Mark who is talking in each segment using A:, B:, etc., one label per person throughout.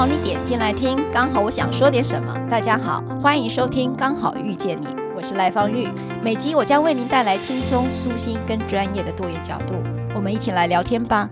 A: 好你点进来听，刚好我想说点什么。大家好，欢迎收听《刚好遇见你》，我是赖芳玉。每集我将为您带来轻松、舒心跟专业的多元角度，我们一起来聊天吧。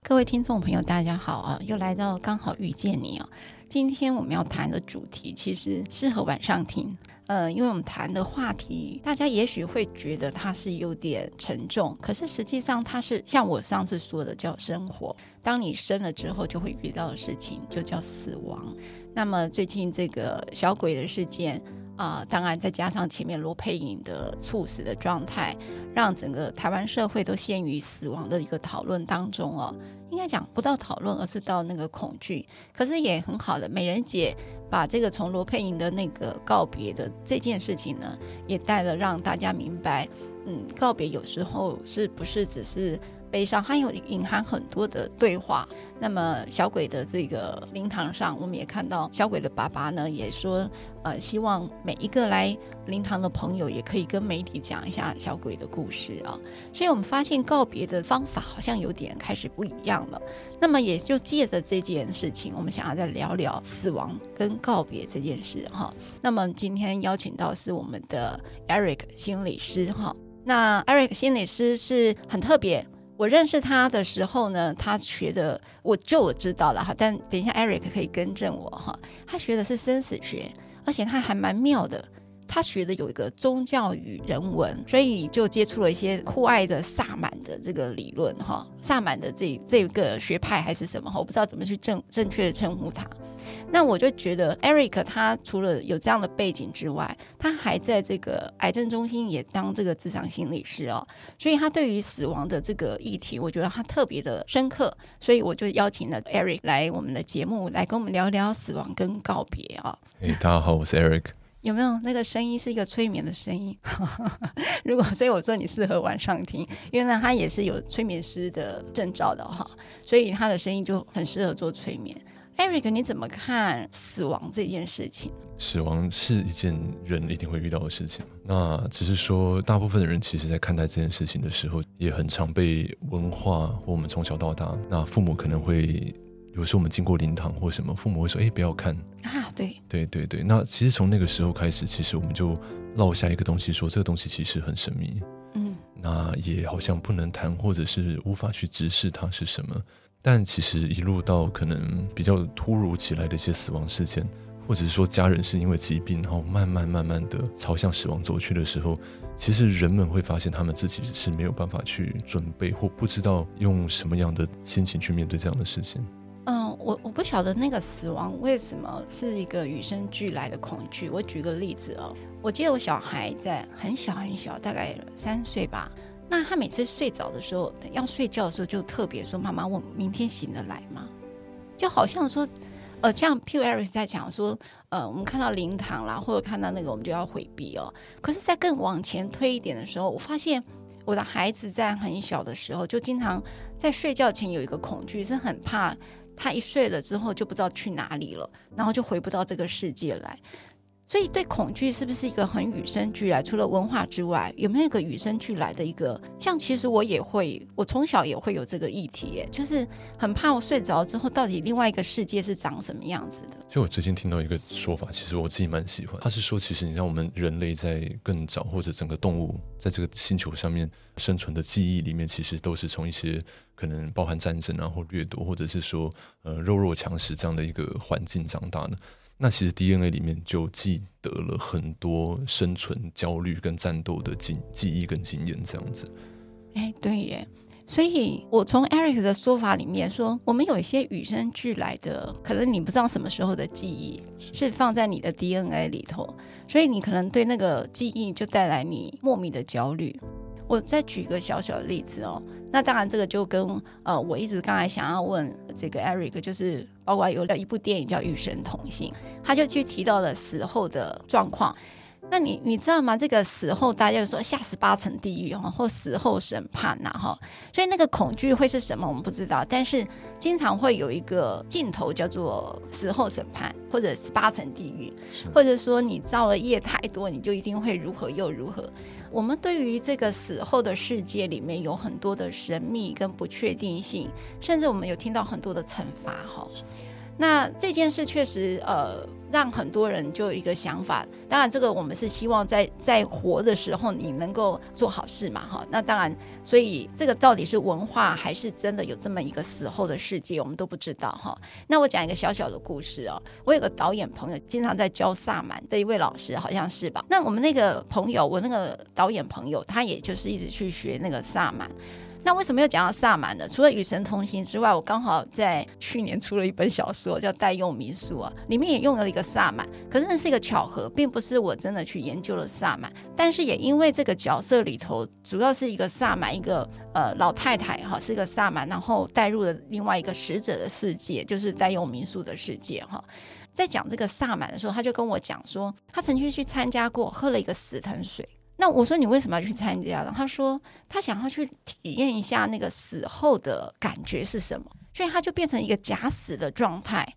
A: 各位听众朋友，大家好啊！又来到《刚好遇见你》哦。今天我们要谈的主题其实适合晚上听。呃，因为我们谈的话题，大家也许会觉得它是有点沉重，可是实际上它是像我上次说的，叫生活。当你生了之后，就会遇到的事情，就叫死亡。那么最近这个小鬼的事件啊，当然再加上前面罗佩颖的猝死的状态，让整个台湾社会都陷于死亡的一个讨论当中哦。应该讲不到讨论，而是到那个恐惧。可是也很好的，美人姐。把这个从罗佩莹的那个告别的这件事情呢，也带了让大家明白，嗯，告别有时候是不是只是。悲伤还有隐含很多的对话。那么小鬼的这个灵堂上，我们也看到小鬼的爸爸呢，也说，呃，希望每一个来灵堂的朋友也可以跟媒体讲一下小鬼的故事啊。所以我们发现告别的方法好像有点开始不一样了。那么也就借着这件事情，我们想要再聊聊死亡跟告别这件事哈。那么今天邀请到是我们的 Eric 心理师哈。那 Eric 心理师是很特别。我认识他的时候呢，他学的我就我知道了哈，但等一下 Eric 可以更正我哈，他学的是生死学，而且他还蛮妙的，他学的有一个宗教与人文，所以就接触了一些酷爱的萨满的这个理论哈，萨满的这这个学派还是什么哈，我不知道怎么去正正确的称呼他。那我就觉得，Eric 他除了有这样的背景之外，他还在这个癌症中心也当这个咨商心理师哦，所以他对于死亡的这个议题，我觉得他特别的深刻，所以我就邀请了 Eric 来我们的节目，来跟我们聊聊死亡跟告别啊。
B: 哎，大家好，我是 Eric。
A: 有没有那个声音是一个催眠的声音？如果所以我说你适合晚上听，因为呢他也是有催眠师的证照的哈，所以他的声音就很适合做催眠。Eric，你怎么看死亡这件事情？
B: 死亡是一件人一定会遇到的事情。那只是说，大部分的人其实在看待这件事情的时候，也很常被文化或我们从小到大，那父母可能会有时候我们经过灵堂或什么，父母会说：“哎，不要看
A: 啊！”对，
B: 对对对。那其实从那个时候开始，其实我们就落下一个东西说，说这个东西其实很神秘。嗯，那也好像不能谈，或者是无法去直视它是什么。但其实一路到可能比较突如其来的一些死亡事件，或者是说家人是因为疾病，然后慢慢慢慢的朝向死亡走去的时候，其实人们会发现他们自己是没有办法去准备，或不知道用什么样的心情去面对这样的事情。
A: 嗯，我我不晓得那个死亡为什么是一个与生俱来的恐惧。我举个例子哦，我记得我小孩在很小很小，大概三岁吧。那他每次睡着的时候，要睡觉的时候就特别说：“妈妈，我明天醒得来吗？”就好像说，呃，像 Pew Eric 在讲说，呃，我们看到灵堂啦，或者看到那个，我们就要回避哦。可是，在更往前推一点的时候，我发现我的孩子在很小的时候，就经常在睡觉前有一个恐惧，是很怕他一睡了之后就不知道去哪里了，然后就回不到这个世界来。所以，对恐惧是不是一个很与生俱来？除了文化之外，有没有一个与生俱来的一个？像其实我也会，我从小也会有这个议题，耶，就是很怕我睡着之后，到底另外一个世界是长什么样子的。
B: 其实我最近听到一个说法，其实我自己蛮喜欢。他是说，其实你像我们人类在更早，或者整个动物在这个星球上面生存的记忆里面，其实都是从一些可能包含战争啊，或掠夺，或者是说呃弱肉强食这样的一个环境长大的。那其实 DNA 里面就记得了很多生存焦虑跟战斗的记记忆跟经验，这样子。
A: 哎，对耶。所以我从 Eric 的说法里面说，我们有一些与生俱来的，可能你不知道什么时候的记忆是放在你的 DNA 里头，所以你可能对那个记忆就带来你莫名的焦虑。我再举一个小小的例子哦。那当然，这个就跟呃，我一直刚才想要问这个 Eric，就是包括有了一部电影叫《与神同行》，他就去提到了死后的状况。那你你知道吗？这个死后大家就说下十八层地狱哈，或死后审判呐哈，所以那个恐惧会是什么？我们不知道。但是经常会有一个镜头叫做死后审判，或者十八层地狱，或者说你造了业太多，你就一定会如何又如何。我们对于这个死后的世界里面有很多的神秘跟不确定性，甚至我们有听到很多的惩罚哈。那这件事确实呃。让很多人就有一个想法，当然这个我们是希望在在活的时候你能够做好事嘛，哈。那当然，所以这个到底是文化还是真的有这么一个死后的世界，我们都不知道哈。那我讲一个小小的故事哦，我有个导演朋友，经常在教萨满的一位老师，好像是吧？那我们那个朋友，我那个导演朋友，他也就是一直去学那个萨满。那为什么要讲到萨满呢？除了与神同行之外，我刚好在去年出了一本小说，叫《代用民宿》啊，里面也用了一个萨满。可是那是一个巧合，并不是我真的去研究了萨满。但是也因为这个角色里头，主要是一个萨满，一个呃老太太哈，是一个萨满，然后带入了另外一个使者的世界，就是代用民宿的世界哈。在讲这个萨满的时候，他就跟我讲说，他曾经去参加过，喝了一个死藤水。那我说，你为什么要去参加呢？他说他想要去体验一下那个死后的感觉是什么，所以他就变成一个假死的状态。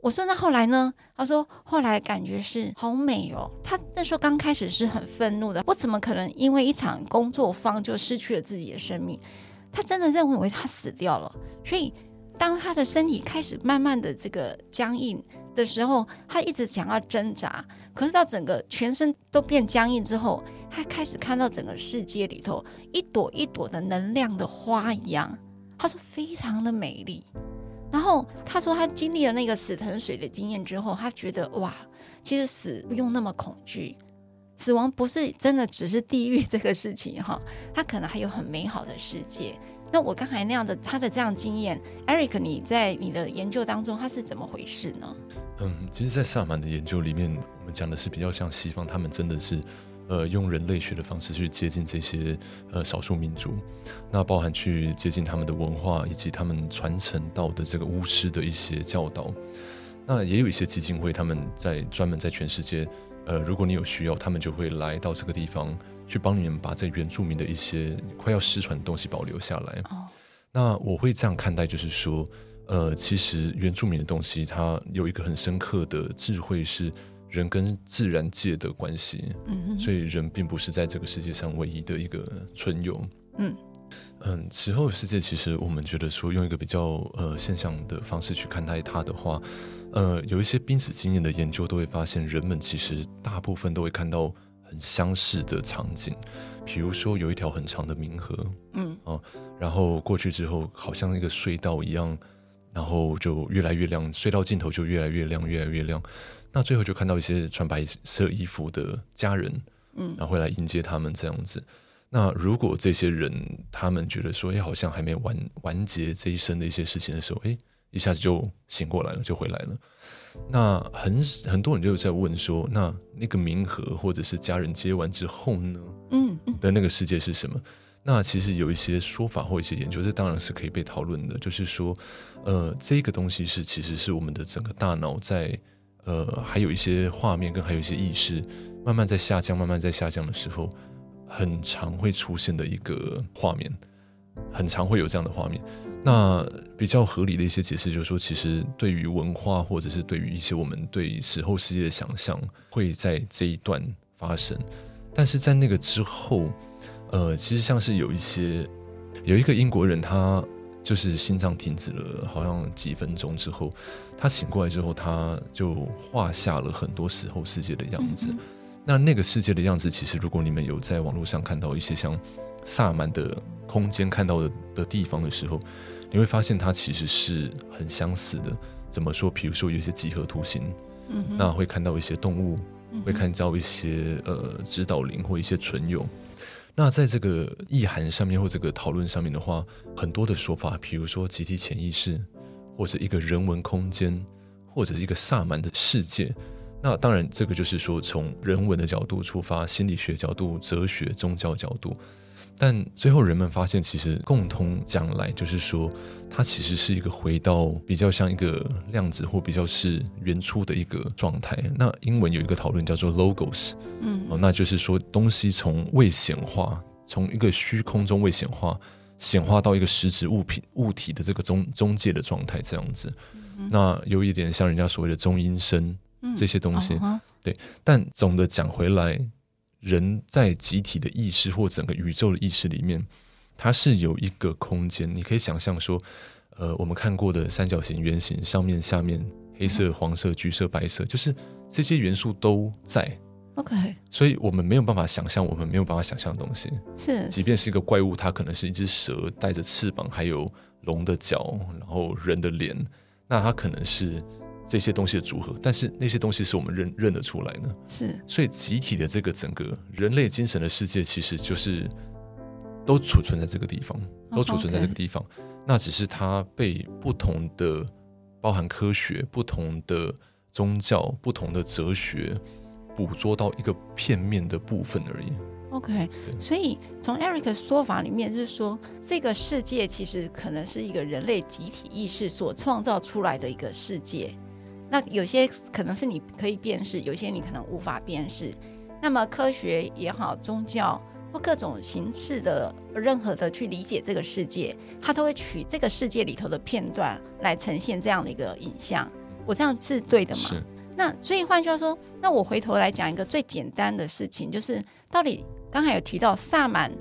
A: 我说那后来呢？他说后来感觉是好美哦。他那时候刚开始是很愤怒的，我怎么可能因为一场工作坊就失去了自己的生命？他真的认为他死掉了。所以当他的身体开始慢慢的这个僵硬的时候，他一直想要挣扎，可是到整个全身都变僵硬之后。他开始看到整个世界里头一朵一朵的能量的花一样，他说非常的美丽。然后他说他经历了那个死藤水的经验之后，他觉得哇，其实死不用那么恐惧，死亡不是真的只是地狱这个事情哈，他可能还有很美好的世界。那我刚才那样的他的这样经验，Eric，你在你的研究当中他是怎么回事呢？
B: 嗯，其实，在萨满的研究里面，我们讲的是比较像西方，他们真的是。呃，用人类学的方式去接近这些呃少数民族，那包含去接近他们的文化以及他们传承到的这个巫师的一些教导。那也有一些基金会，他们在专门在全世界，呃，如果你有需要，他们就会来到这个地方去帮你们把这原住民的一些快要失传的东西保留下来。Oh. 那我会这样看待，就是说，呃，其实原住民的东西，它有一个很深刻的智慧是。人跟自然界的关系，嗯，所以人并不是在这个世界上唯一的一个存有，嗯嗯，死后的世界其实我们觉得说用一个比较呃现象的方式去看待它的话，呃，有一些濒死经验的研究都会发现，人们其实大部分都会看到很相似的场景，比如说有一条很长的冥河，嗯啊，然后过去之后好像一个隧道一样，然后就越来越亮，隧道尽头就越来越亮，越来越亮。那最后就看到一些穿白色衣服的家人，嗯，然后会来迎接他们这样子。那如果这些人他们觉得说，哎，好像还没完完结这一生的一些事情的时候，哎，一下子就醒过来了，就回来了。那很很多人就在问说，那那个冥河或者是家人接完之后呢？嗯，的那个世界是什么？那其实有一些说法或一些研究，这当然是可以被讨论的。就是说，呃，这个东西是其实是我们的整个大脑在。呃，还有一些画面跟还有一些意识，慢慢在下降，慢慢在下降的时候，很常会出现的一个画面，很常会有这样的画面。那比较合理的一些解释就是说，其实对于文化或者是对于一些我们对死后世界的想象，会在这一段发生。但是在那个之后，呃，其实像是有一些有一个英国人他。就是心脏停止了，好像几分钟之后，他醒过来之后，他就画下了很多死后世界的样子。嗯嗯。那那个世界的样子，其实如果你们有在网络上看到一些像萨满的空间看到的的地方的时候，你会发现它其实是很相似的。怎么说？比如说有一些几何图形，嗯，那会看到一些动物，会看到一些呃指导灵或一些存有。那在这个意涵上面或这个讨论上面的话，很多的说法，比如说集体潜意识，或者一个人文空间，或者是一个萨满的世界。那当然，这个就是说从人文的角度出发，心理学角度、哲学、宗教角度。但最后人们发现，其实共同讲来就是说，它其实是一个回到比较像一个量子或比较是原初的一个状态。那英文有一个讨论叫做 logos，嗯，哦，那就是说东西从未显化，从一个虚空中未显化，显化到一个实质物品物体的这个中中介的状态，这样子。嗯、那有一点像人家所谓的中阴身这些东西，对。但总的讲回来。人在集体的意识或整个宇宙的意识里面，它是有一个空间。你可以想象说，呃，我们看过的三角形、圆形，上面、下面，黑色、黄色、橘色、白色，就是这些元素都在。
A: OK，
B: 所以我们没有办法想象我们没有办法想象的东西。
A: 是，
B: 即便是一个怪物，它可能是一只蛇，带着翅膀，还有龙的脚，然后人的脸，那它可能是。这些东西的组合，但是那些东西是我们认认得出来的，
A: 是，
B: 所以集体的这个整个人类精神的世界，其实就是都储存在这个地方，都储存在这个地方。Oh. 那只是它被不同的包含科学、不同的宗教、不同的哲学捕捉到一个片面的部分而已。
A: OK，所以从 Eric 的说法里面，就是说这个世界其实可能是一个人类集体意识所创造出来的一个世界。那有些可能是你可以辨识，有些你可能无法辨识。那么科学也好，宗教或各种形式的任何的去理解这个世界，它都会取这个世界里头的片段来呈现这样的一个影像。我这样是对的吗？
B: 是。
A: 那所以换句话说，那我回头来讲一个最简单的事情，就是到底刚才有提到萨满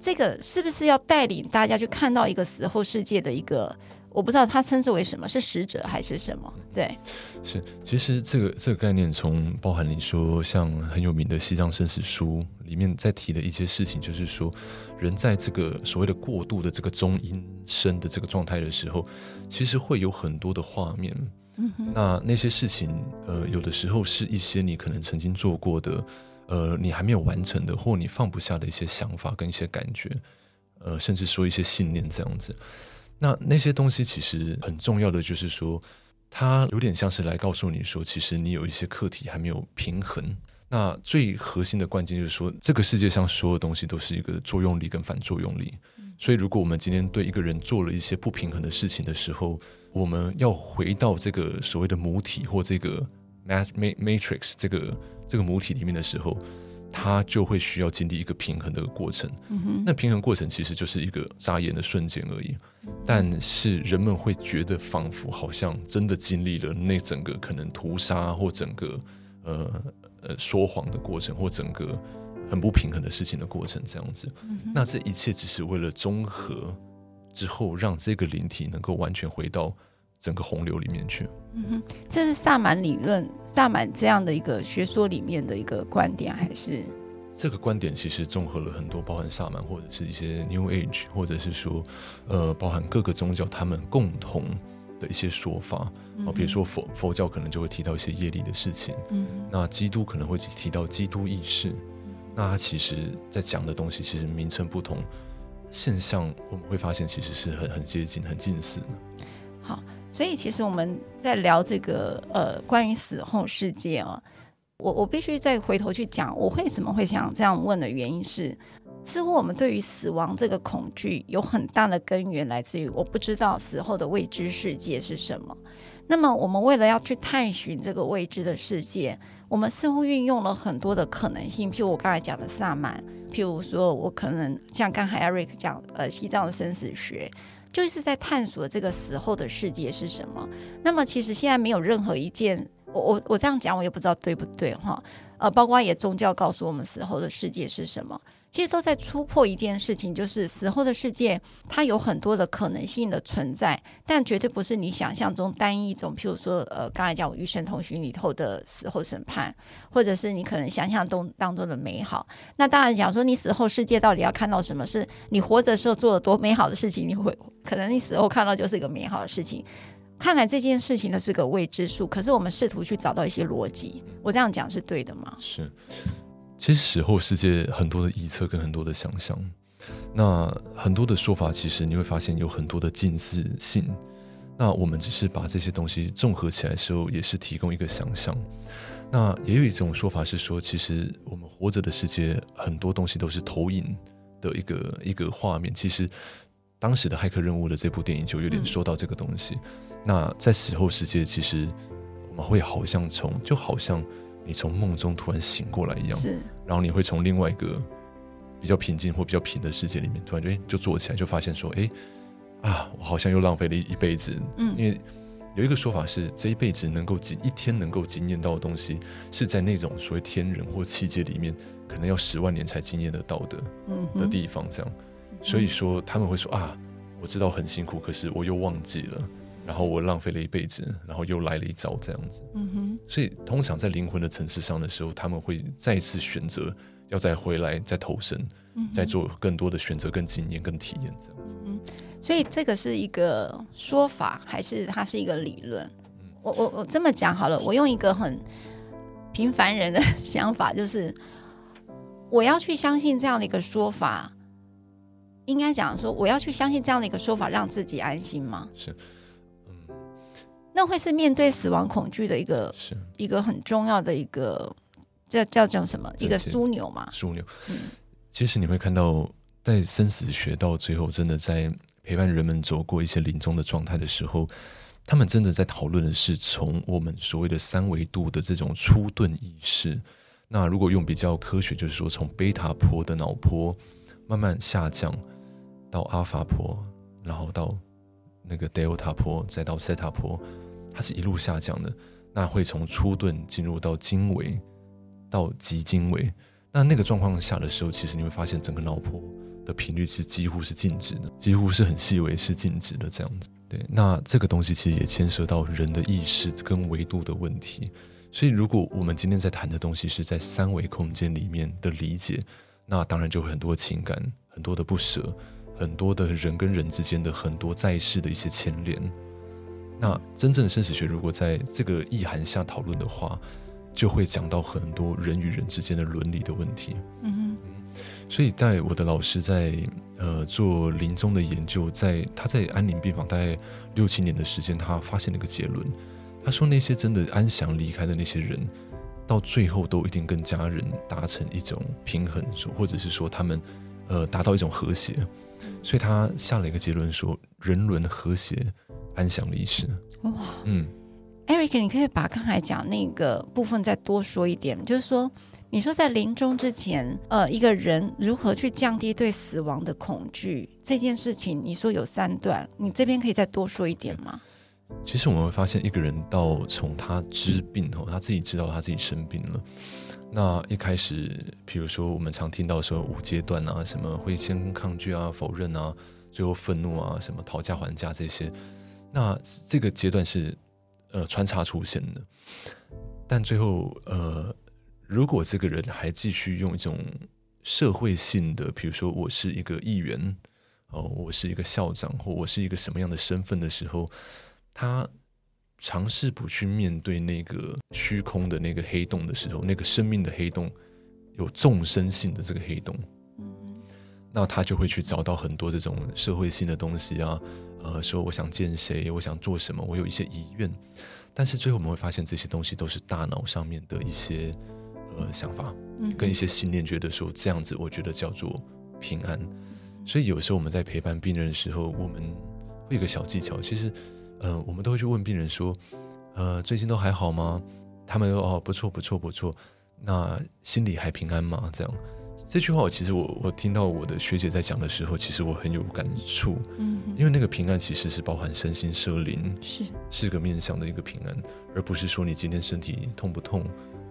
A: 这个是不是要带领大家去看到一个死后世界的一个？我不知道他称之为什么，是使者还是什么？对，
B: 是其实这个这个概念，从包含你说像很有名的《西藏生死书》里面在提的一些事情，就是说人在这个所谓的过度的这个中阴身的这个状态的时候，其实会有很多的画面。嗯，那那些事情，呃，有的时候是一些你可能曾经做过的，呃，你还没有完成的，或你放不下的一些想法跟一些感觉，呃，甚至说一些信念这样子。那那些东西其实很重要的，就是说，它有点像是来告诉你说，其实你有一些课题还没有平衡。那最核心的关键就是说，这个世界上所有东西都是一个作用力跟反作用力。所以，如果我们今天对一个人做了一些不平衡的事情的时候，我们要回到这个所谓的母体或这个 matrix 这个这个母体里面的时候。它就会需要经历一个平衡的过程，嗯、那平衡过程其实就是一个眨眼的瞬间而已。但是人们会觉得仿佛好像真的经历了那整个可能屠杀或整个呃呃说谎的过程，或整个很不平衡的事情的过程这样子。嗯、那这一切只是为了综合之后，让这个灵体能够完全回到。整个洪流里面去，
A: 嗯哼，这是萨满理论，萨满这样的一个学说里面的一个观点，还是
B: 这个观点其实综合了很多，包含萨满或者是一些 New Age，或者是说，呃，包含各个宗教他们共同的一些说法。啊，嗯、比如说佛佛教可能就会提到一些业力的事情，嗯，那基督可能会提到基督意识，那他其实在讲的东西其实名称不同，现象我们会发现其实是很很接近、很近似的。
A: 好。所以，其实我们在聊这个呃，关于死后世界啊，我我必须再回头去讲，我为什么会想这样问的原因是，似乎我们对于死亡这个恐惧有很大的根源来自于我不知道死后的未知世界是什么。那么，我们为了要去探寻这个未知的世界，我们似乎运用了很多的可能性，譬如我刚才讲的萨满，譬如说我可能像刚才 Eric 讲呃，西藏的生死学。就是在探索这个死后的世界是什么。那么，其实现在没有任何一件，我我我这样讲，我也不知道对不对哈。呃，包括也宗教告诉我们死后的世界是什么。其实都在突破一件事情，就是死后的世界，它有很多的可能性的存在，但绝对不是你想象中单一一种。譬如说，呃，刚才讲我《与神同行》里头的死后审判，或者是你可能想象中当中的美好。那当然讲说，你死后世界到底要看到什么？是你活着时候做了多美好的事情，你会可能你死后看到就是一个美好的事情。看来这件事情呢是个未知数，可是我们试图去找到一些逻辑。我这样讲是对的吗？
B: 是。其实死后世界很多的臆测跟很多的想象，那很多的说法，其实你会发现有很多的近似性。那我们只是把这些东西综合起来的时候，也是提供一个想象。那也有一种说法是说，其实我们活着的世界很多东西都是投影的一个一个画面。其实当时的骇客任务的这部电影就有点说到这个东西。嗯、那在死后世界，其实我们会好像从就好像你从梦中突然醒过来一样，
A: 是，
B: 然后你会从另外一个比较平静或比较平的世界里面，突然就就坐起来，就发现说，哎啊，我好像又浪费了一一辈子，嗯，因为。有一个说法是，这一辈子能够经一天能够经验到的东西，是在那种所谓天人或气界里面，可能要十万年才经验得到的的地方。这样，所以说他们会说啊，我知道很辛苦，可是我又忘记了，然后我浪费了一辈子，然后又来了一遭这样子。嗯哼。所以通常在灵魂的层次上的时候，他们会再次选择要再回来，再投身，再做更多的选择、跟经验、跟体验这样子。
A: 嗯所以这个是一个说法，还是它是一个理论？我我我这么讲好了，我用一个很平凡人的想法，就是我要去相信这样的一个说法，应该讲说我要去相信这样的一个说法，让自己安心吗？
B: 是，嗯，
A: 那会是面对死亡恐惧的一个是一个很重要的一个叫叫叫什么？一个枢纽嘛？
B: 枢纽。嗯，其实你会看到，在生死学到最后，真的在。陪伴人们走过一些临终的状态的时候，他们真的在讨论的是从我们所谓的三维度的这种初顿意识。那如果用比较科学，就是说从贝塔波的脑波慢慢下降到阿法波，然后到那个德尔塔波，再到塞塔波，它是一路下降的。那会从初顿进入到经纬，到极经纬。那那个状况下的时候，其实你会发现整个脑波。的频率是几乎是静止的，几乎是很细微是静止的这样子。对，那这个东西其实也牵涉到人的意识跟维度的问题。所以，如果我们今天在谈的东西是在三维空间里面的理解，那当然就会很多情感、很多的不舍、很多的人跟人之间的很多在世的一些牵连。那真正的生死学，如果在这个意涵下讨论的话，就会讲到很多人与人之间的伦理的问题。嗯哼。所以在我的老师在呃做临终的研究，在他在安宁病房大概六七年的时间，他发现了一个结论。他说那些真的安详离开的那些人，到最后都一定跟家人达成一种平衡，或者是说他们呃达到一种和谐。所以他下了一个结论说，人伦和谐，安详离世。哇，嗯
A: ，Eric，你可以把刚才讲那个部分再多说一点，就是说。你说在临终之前，呃，一个人如何去降低对死亡的恐惧这件事情，你说有三段，你这边可以再多说一点吗？
B: 其实我们会发现，一个人到从他知病后，他自己知道他自己生病了。那一开始，比如说我们常听到说五阶段啊，什么会先抗拒啊、否认啊，最后愤怒啊，什么讨价还价这些。那这个阶段是呃穿插出现的，但最后呃。如果这个人还继续用一种社会性的，比如说我是一个议员，哦，我是一个校长，或我是一个什么样的身份的时候，他尝试不去面对那个虚空的那个黑洞的时候，那个生命的黑洞，有众生性的这个黑洞，那他就会去找到很多这种社会性的东西啊，呃，说我想见谁，我想做什么，我有一些遗愿，但是最后我们会发现这些东西都是大脑上面的一些。呃，想法跟一些信念，觉得说这样子，我觉得叫做平安。所以有时候我们在陪伴病人的时候，我们会有个小技巧。其实，呃，我们都会去问病人说，呃，最近都还好吗？他们说哦，不错，不错，不错。那心里还平安吗？这样这句话我，其实我我听到我的学姐在讲的时候，其实我很有感触。嗯，因为那个平安其实是包含身心社灵，是四个面向的一个平安，而不是说你今天身体痛不痛。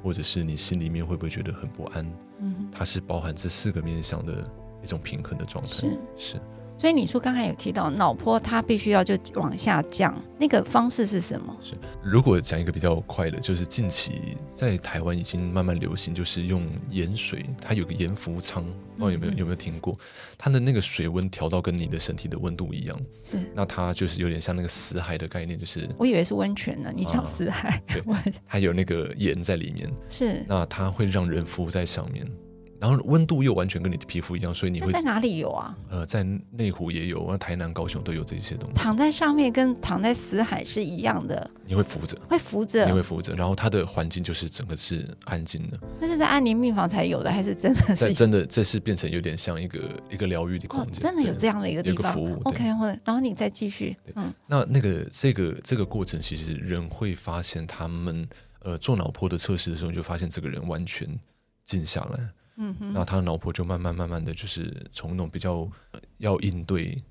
B: 或者是你心里面会不会觉得很不安？嗯，它是包含这四个面向的一种平衡的状态。是是。
A: 所以你说刚才有提到脑波，它必须要就往下降，那个方式是什么？
B: 是，如果讲一个比较快的，就是近期在台湾已经慢慢流行，就是用盐水，它有个盐浮舱，不知道有没有有没有听过？它的那个水温调到跟你的身体的温度一样，是。那它就是有点像那个死海的概念，就是
A: 我以为是温泉呢，你讲死海，
B: 啊、对，它有那个盐在里面，
A: 是。
B: 那它会让人浮在上面。然后温度又完全跟你的皮肤一样，所以你会
A: 在哪里有啊？
B: 呃，在内湖也有，台南、高雄都有这些东西。
A: 躺在上面跟躺在死海是一样的。
B: 你会浮着，
A: 会浮着，
B: 你会浮着。然后它的环境就是整个是安静的。
A: 那是在安宁病房才有的，还是真的是？
B: 在真的，这是变成有点像一个一个疗愈的空间。
A: 哦，真的有这样的一个地方。
B: 服务。
A: OK，或者然后你再继续。嗯。
B: 那那个这个这个过程，其实人会发现，他们呃做脑波的测试的时候，你就发现这个人完全静下来。嗯，然后他的老婆就慢慢慢慢的就是从那种比较要应对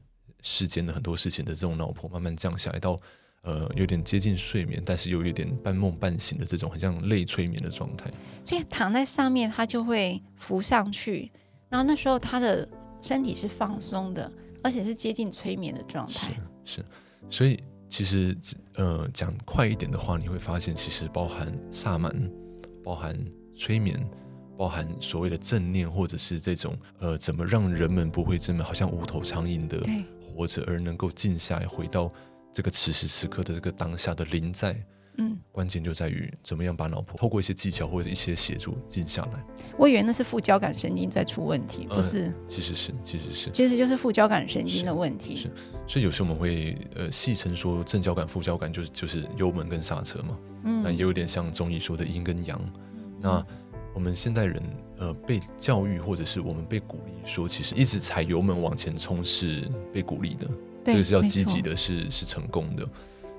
B: 世间的很多事情的这种老婆，慢慢降下来到呃有点接近睡眠，但是又有点半梦半醒的这种很像类催眠的状态。
A: 所以躺在上面，他就会浮上去，然后那时候他的身体是放松的，而且是接近催眠的状态。
B: 是，是，所以其实呃讲快一点的话，你会发现其实包含萨满，包含催眠。包含所谓的正念，或者是这种呃，怎么让人们不会这么好像无头苍蝇的活着，而能够静下来，回到这个此时此刻的这个当下的临在。嗯，关键就在于怎么样把脑波透过一些技巧或者一些协助静下来。
A: 我以为那是副交感神经在出问题，不是？
B: 呃、其实是，其实是，
A: 其实就是副交感神经的问题。
B: 是，是，所以有时候我们会呃戏称说正交感、副交感就是就是油门跟刹车嘛。嗯，那也有点像中医说的阴跟阳。那我们现代人，呃，被教育或者是我们被鼓励说，其实一直踩油门往前冲是被鼓励的，这个是要积极的是，是是成功的。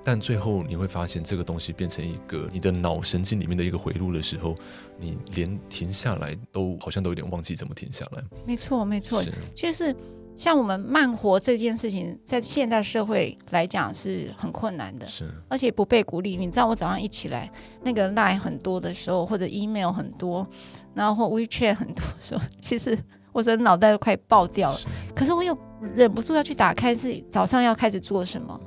B: 但最后你会发现，这个东西变成一个你的脑神经里面的一个回路的时候，你连停下来都好像都有点忘记怎么停下来。
A: 没错，没错，就是。像我们慢活这件事情，在现代社会来讲是很困难的，是，而且不被鼓励。你知道，我早上一起来，那个 Line 很多的时候，或者 email 很多，然后 WeChat 很多的时候，其实我的脑袋都快爆掉了。可是我又忍不住要去打开，是早上要开始做什么？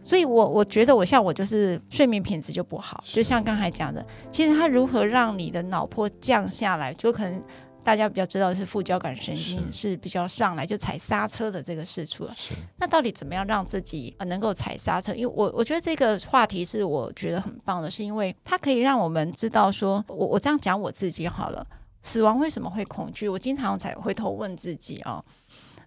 A: 所以我我觉得我像我就是睡眠品质就不好，就像刚才讲的，其实它如何让你的脑波降下来，就可能。大家比较知道的是副交感神经是比较上来就踩刹车的这个事出了。那到底怎么样让自己呃能够踩刹车？因为我我觉得这个话题是我觉得很棒的，是因为它可以让我们知道说，我我这样讲我自己好了，死亡为什么会恐惧？我经常才回头问自己哦，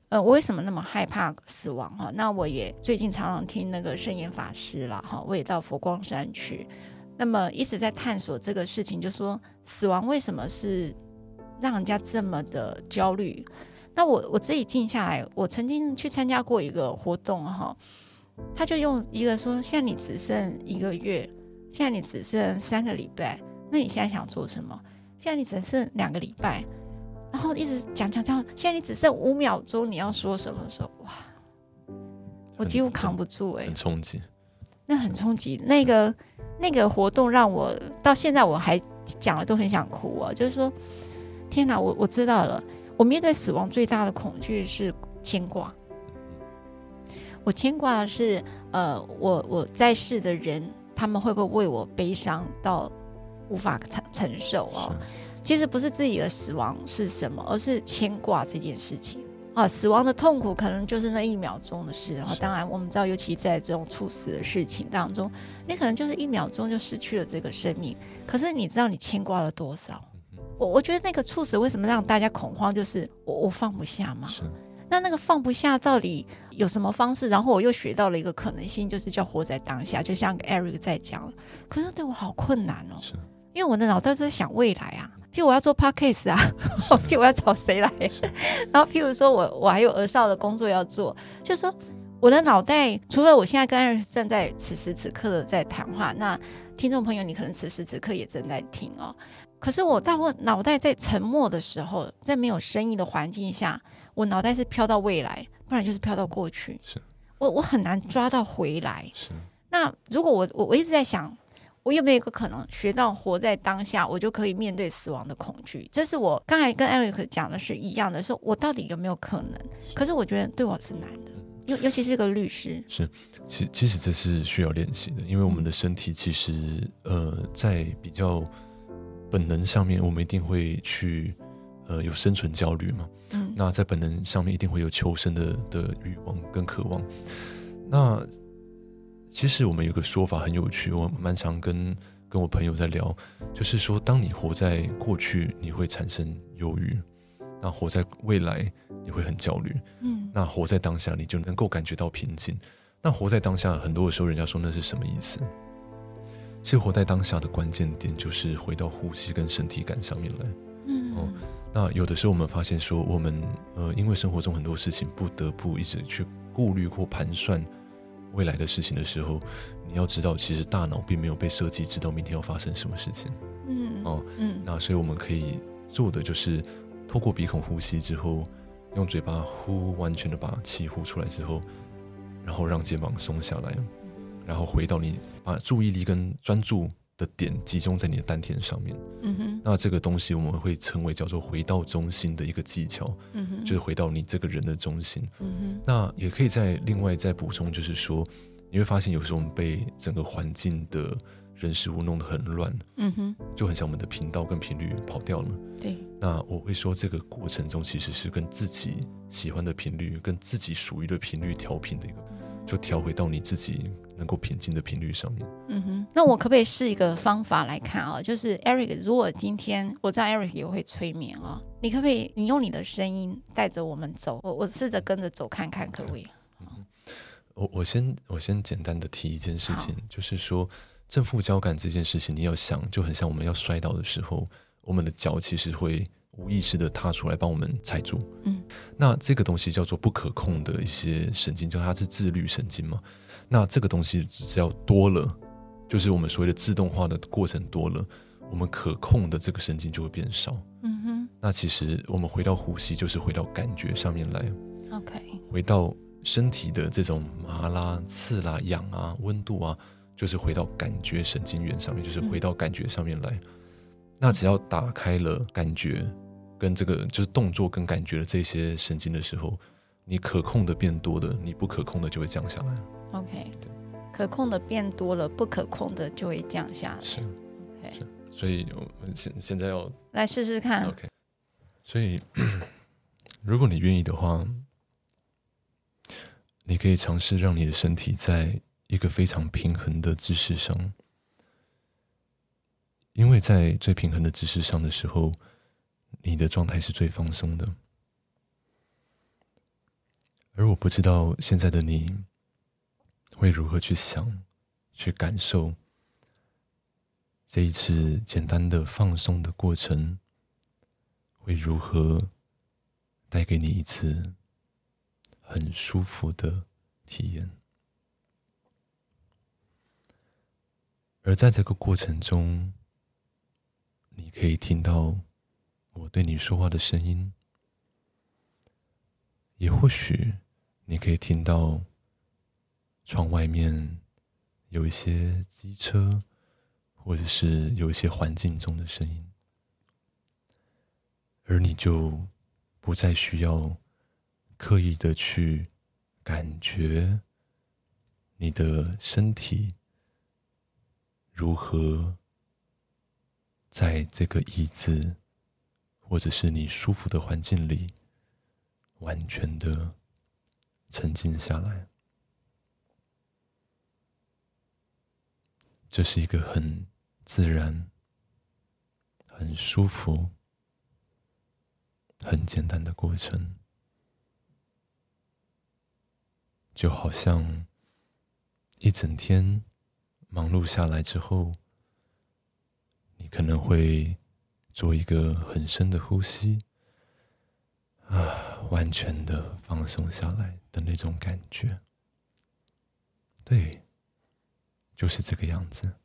A: 呃，我为什么那么害怕死亡？哈，那我也最近常常听那个圣严法师了哈，我也到佛光山去，那么一直在探索这个事情，就说死亡为什么是？让人家这么的焦虑，那我我自己静下来，我曾经去参加过一个活动哈，他就用一个说，现在你只剩一个月，现在你只剩三个礼拜，那你现在想做什么？现在你只剩两个礼拜，然后一直讲讲讲，现在你只剩五秒钟，你要说什么时候？哇，我几乎扛不住哎、欸，
B: 很冲击，
A: 那很冲击，那个那个活动让我到现在我还讲了都很想哭啊，就是说。天哪，我我知道了。我面对死亡最大的恐惧是牵挂。我牵挂的是，呃，我我在世的人，他们会不会为我悲伤到无法承承受啊？其实不是自己的死亡是什么，而是牵挂这件事情啊。死亡的痛苦可能就是那一秒钟的事。啊，当然我们知道，尤其在这种猝死的事情当中，你可能就是一秒钟就失去了这个生命。可是你知道你牵挂了多少？我我觉得那个猝死为什么让大家恐慌，就是我我放不下嘛。是。那那个放不下到底有什么方式？然后我又学到了一个可能性，就是叫活在当下。就像 Eric 在讲，可是对我好困难哦。是。因为我的脑袋都在想未来啊，譬如我要做 Podcast 啊，譬如我要找谁来？然后譬如说我我还有儿少的工作要做，就是说我的脑袋除了我现在跟 Eric 正在此时此刻的在谈话，那听众朋友你可能此时此刻也正在听哦。可是我大部分脑袋在沉默的时候，在没有声音的环境下，我脑袋是飘到未来，不然就是飘到过去。是，我我很难抓到回来。是，那如果我我我一直在想，我有没有一个可能学到活在当下，我就可以面对死亡的恐惧？这是我刚才跟 Eric 讲的是一样的，说我到底有没有可能？可是我觉得对我是难的，尤尤其是个律师。
B: 是，其其实这是需要练习的，因为我们的身体其实呃在比较。本能上面，我们一定会去，呃，有生存焦虑嘛。嗯。那在本能上面，一定会有求生的的欲望跟渴望。那其实我们有个说法很有趣，我蛮常跟跟我朋友在聊，就是说，当你活在过去，你会产生忧郁；那活在未来你会很焦虑，嗯，那活在当下你就能够感觉到平静。那活在当下，很多的时候人家说那是什么意思？其实活在当下的关键点就是回到呼吸跟身体感上面来，嗯，哦，那有的时候我们发现说，我们呃，因为生活中很多事情不得不一直去顾虑或盘算未来的事情的时候，你要知道，其实大脑并没有被设计知道明天要发生什么事情，嗯，哦，嗯，那所以我们可以做的就是透过鼻孔呼吸之后，用嘴巴呼，完全的把气呼出来之后，然后让肩膀松下来。然后回到你把注意力跟专注的点集中在你的丹田上面，嗯哼，那这个东西我们会称为叫做回到中心的一个技巧，嗯哼，就是回到你这个人的中心，嗯哼，那也可以再另外再补充，就是说你会发现有时候我们被整个环境的人事物弄得很乱，嗯哼，就很像我们的频道跟频率跑掉了，对，那我会说这个过程中其实是跟自己喜欢的频率跟自己属于的频率调频的一个，就调回到你自己。能够平静的频率上面，
A: 嗯哼，那我可不可以试一个方法来看啊？就是 Eric，如果今天我知道 Eric 也会催眠啊，你可不可以你用你的声音带着我们走？我我试着跟着走看看，可不可以？
B: 嗯，我我先我先简单的提一件事情，就是说正负交感这件事情，你要想就很像我们要摔倒的时候，我们的脚其实会无意识的踏出来帮我们踩住，嗯，那这个东西叫做不可控的一些神经，就它是自律神经嘛。那这个东西只要多了，就是我们所谓的自动化的过程多了，我们可控的这个神经就会变少。嗯哼。那其实我们回到呼吸，就是回到感觉上面来。OK。回到身体的这种麻啦、刺啦、痒啊、温度啊，就是回到感觉神经元上面，就是回到感觉上面来。嗯。那只要打开了感觉跟这个就是动作跟感觉的这些神经的时候，你可控的变多的，你不可控的就会降下来。
A: OK，可控的变多了，不可控的就会降下来。
B: 是，OK，是，所以我们现现在要
A: 来试试看。
B: OK，所以 如果你愿意的话，你可以尝试让你的身体在一个非常平衡的姿势上，因为在最平衡的姿势上的时候，你的状态是最放松的。而我不知道现在的你。会如何去想、去感受这一次简单的放松的过程？会如何带给你一次很舒服的体验？而在这个过程中，你可以听到我对你说话的声音，也或许你可以听到。窗外面有一些机车，或者是有一些环境中的声音，而你就不再需要刻意的去感觉你的身体如何在这个椅子，或者是你舒服的环境里，完全的沉静下来。这是一个很自然、很舒服、很简单的过程，就好像一整天忙碌下来之后，可能会做一个很深的呼吸，啊，完全的放松下来的那种感觉，对。就是这个样子，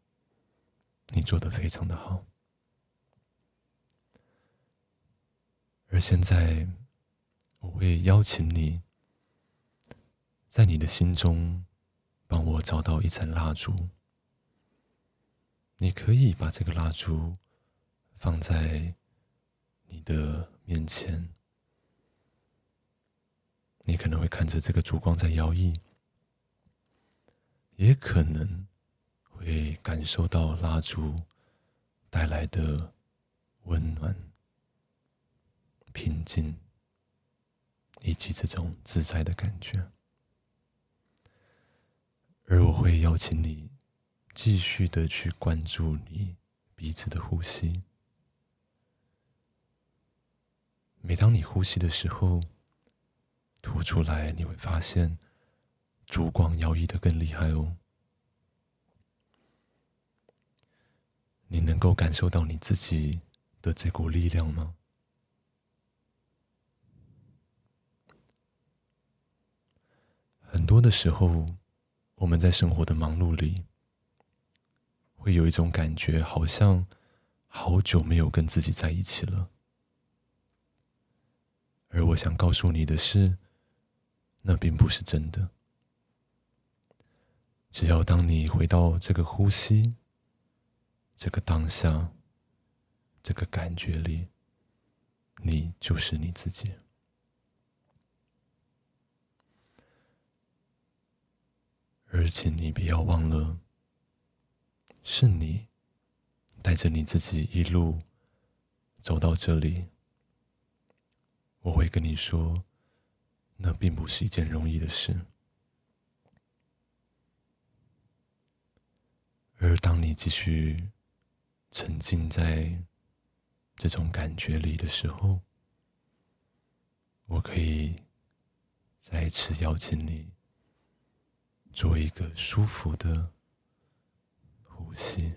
B: 你做的非常的好。而现在，我会邀请你，在你的心中帮我找到一盏蜡烛。你可以把这个蜡烛放在你的面前，你可能会看着这个烛光在摇曳，也可能。会感受到蜡烛带来的温暖、平静，以及这种自在的感觉。而我会邀请你继续的去关注你鼻子的呼吸，每当你呼吸的时候，吐出来，你会发现烛光摇曳的更厉害哦。你能够感受到你自己的这股力量吗？很多的时候，我们在生活的忙碌里，会有一种感觉，好像好久没有跟自己在一起了。而我想告诉你的是，那并不是真的。只要当你回到这个呼吸、这个当下、这个感觉里，你就是你自己。而且你不要忘了，是你带着你自己一路走到这里。我会跟你说，那并不是一件容易的事。而当你继续沉浸在这种感觉里的时候，我可以再一次邀请你。做一个舒服的呼吸，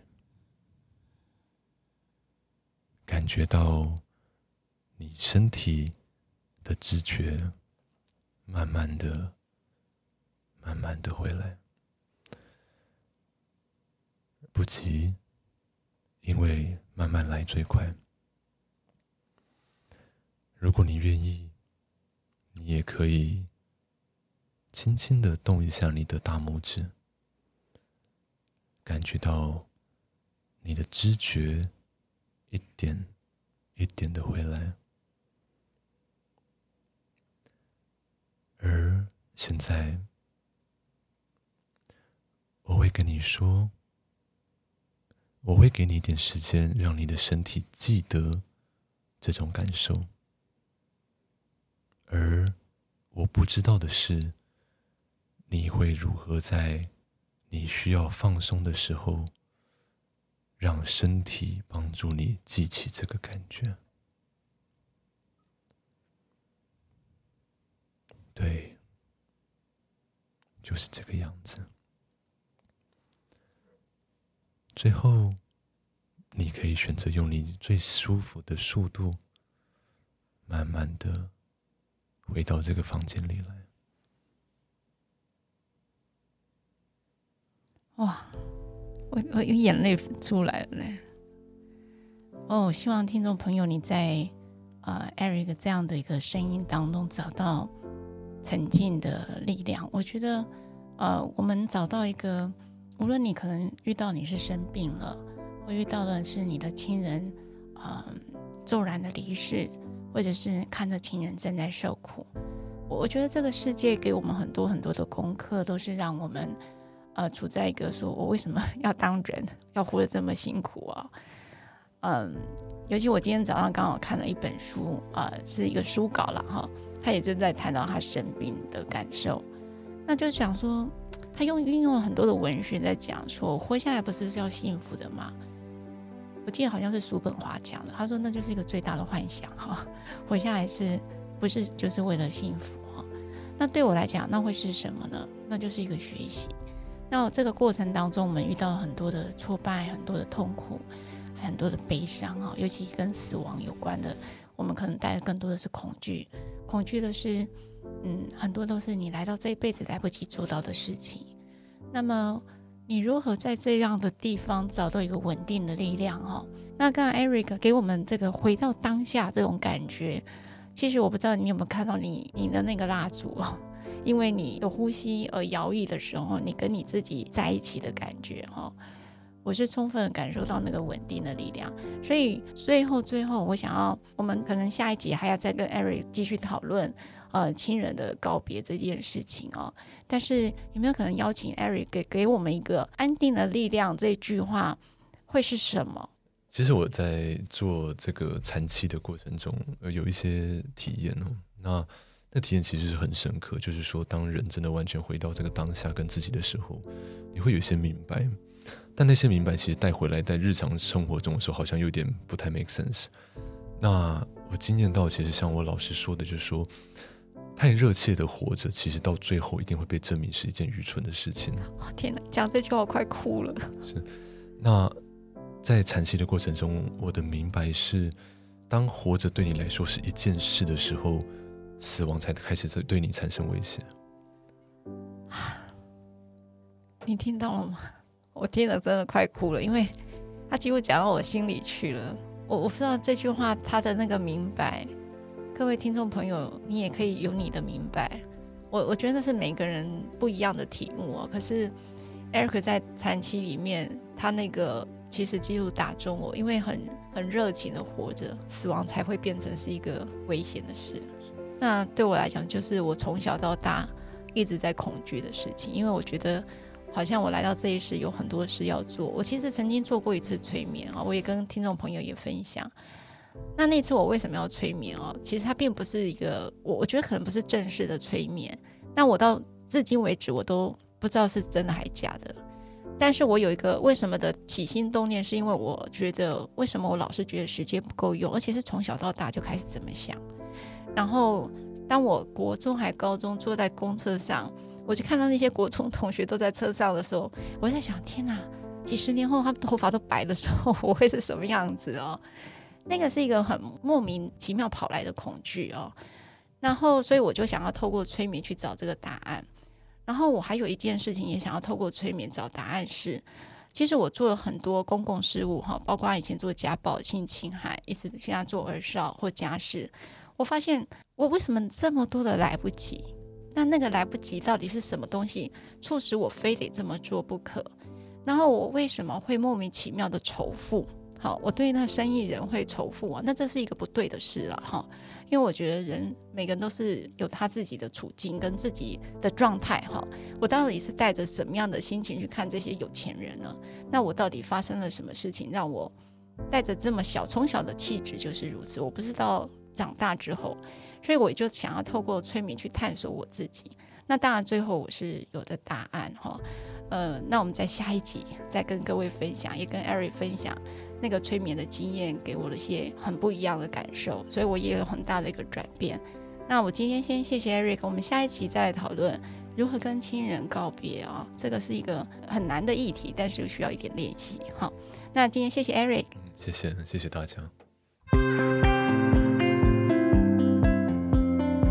B: 感觉到你身体的知觉慢慢的、慢慢的回来，不急，因为慢慢来最快。如果你愿意，你也可以。轻轻的动一下你的大拇指，感觉到你的知觉一点一点的回来。而现在，我会跟你说，我会给你一点时间，让你的身体记得这种感受。而我不知道的是。你会如何在你需要放松的时候，让身体帮助你记起这个感觉？对，就是这个样子。最后，你可以选择用你最舒服的速度，慢慢的回到这个房间里来。
A: 哇，我我有眼泪出来了嘞！哦，希望听众朋友你在呃 Eric 这样的一个声音当中找到沉静的力量。我觉得呃，我们找到一个，无论你可能遇到你是生病了，或遇到的是你的亲人呃骤然的离世，或者是看着亲人正在受苦，我觉得这个世界给我们很多很多的功课，都是让我们。呃，处在一个说我为什么 要当人，要活得这么辛苦啊？嗯，尤其我今天早上刚好看了一本书，啊、呃，是一个书稿了哈，他也正在谈到他生病的感受，那就想说，他用运用了很多的文学在讲说，活下来不是要幸福的吗？我记得好像是叔本华讲的，他说那就是一个最大的幻想哈，活下来是不是就是为了幸福哈？那对我来讲，那会是什么呢？那就是一个学习。那这个过程当中，我们遇到了很多的挫败，很多的痛苦，很多的悲伤啊，尤其跟死亡有关的，我们可能带的更多的是恐惧。恐惧的是，嗯，很多都是你来到这一辈子来不及做到的事情。那么，你如何在这样的地方找到一个稳定的力量？哈，那刚刚 Eric 给我们这个回到当下这种感觉，其实我不知道你有没有看到你你的那个蜡烛哦。因为你的呼吸而摇曳的时候，你跟你自己在一起的感觉哈，我是充分感受到那个稳定的力量。所以最后最后，我想要我们可能下一集还要再跟 Eric 继续讨论呃亲人的告别这件事情哦。但是有没有可能邀请 Eric 给给我们一个安定的力量？这句话会是什么？
B: 其实我在做这个禅期的过程中，有一些体验哦。那那体验其实是很深刻，就是说，当人真的完全回到这个当下跟自己的时候，你会有些明白，但那些明白其实带回来在日常生活中的时候，好像有点不太 make sense。那我经验到，其实像我老师说的，就是说，太热切的活着，其实到最后一定会被证明是一件愚蠢的事情。
A: 哦，天哪，讲这句话我快哭了。
B: 是，那在产期的过程中，我的明白是，当活着对你来说是一件事的时候，死亡才开始在对你产生威胁。
A: 你听到了吗？我听了真的快哭了，因为他几乎讲到我心里去了。我我不知道这句话他的那个明白，各位听众朋友，你也可以有你的明白。我我觉得那是每个人不一样的题目啊。可是 Eric 在产期里面，他那个其实几乎打中我，因为很很热情的活着，死亡才会变成是一个危险的事。那对我来讲，就是我从小到大一直在恐惧的事情，因为我觉得。好像我来到这一世有很多事要做。我其实曾经做过一次催眠啊，我也跟听众朋友也分享。那那次我为什么要催眠啊？其实它并不是一个我，我觉得可能不是正式的催眠。那我到至今为止我都不知道是真的还是假的。但是我有一个为什么的起心动念，是因为我觉得为什么我老是觉得时间不够用，而且是从小到大就开始这么想。然后当我国中还高中坐在公车上。我就看到那些国中同学都在车上的时候，我在想：天哪！几十年后他们头发都白的时候，我会是什么样子哦？那个是一个很莫名其妙跑来的恐惧哦。然后，所以我就想要透过催眠去找这个答案。然后，我还有一件事情也想要透过催眠找答案是：其实我做了很多公共事务哈，包括以前做家暴、性侵害，一直现在做儿少或家事，我发现我为什么这么多的来不及？那那个来不及到底是什么东西促使我非得这么做不可？然后我为什么会莫名其妙的仇富？好，我对那生意人会仇富啊？那这是一个不对的事了哈。因为我觉得人每个人都是有他自己的处境跟自己的状态哈。我到底是带着什么样的心情去看这些有钱人呢？那我到底发生了什么事情让我带着这么小从小的气质就是如此？我不知道长大之后。所以我就想要透过催眠去探索我自己。那当然，最后我是有的答案哈。呃，那我们在下一集再跟各位分享，也跟 Eric 分享那个催眠的经验，给我了一些很不一样的感受。所以我也有很大的一个转变。那我今天先谢谢 Eric，我们下一期再来讨论如何跟亲人告别啊。这个是一个很难的议题，但是需要一点练习。好，那今天谢谢 Eric，
B: 谢谢谢谢大家。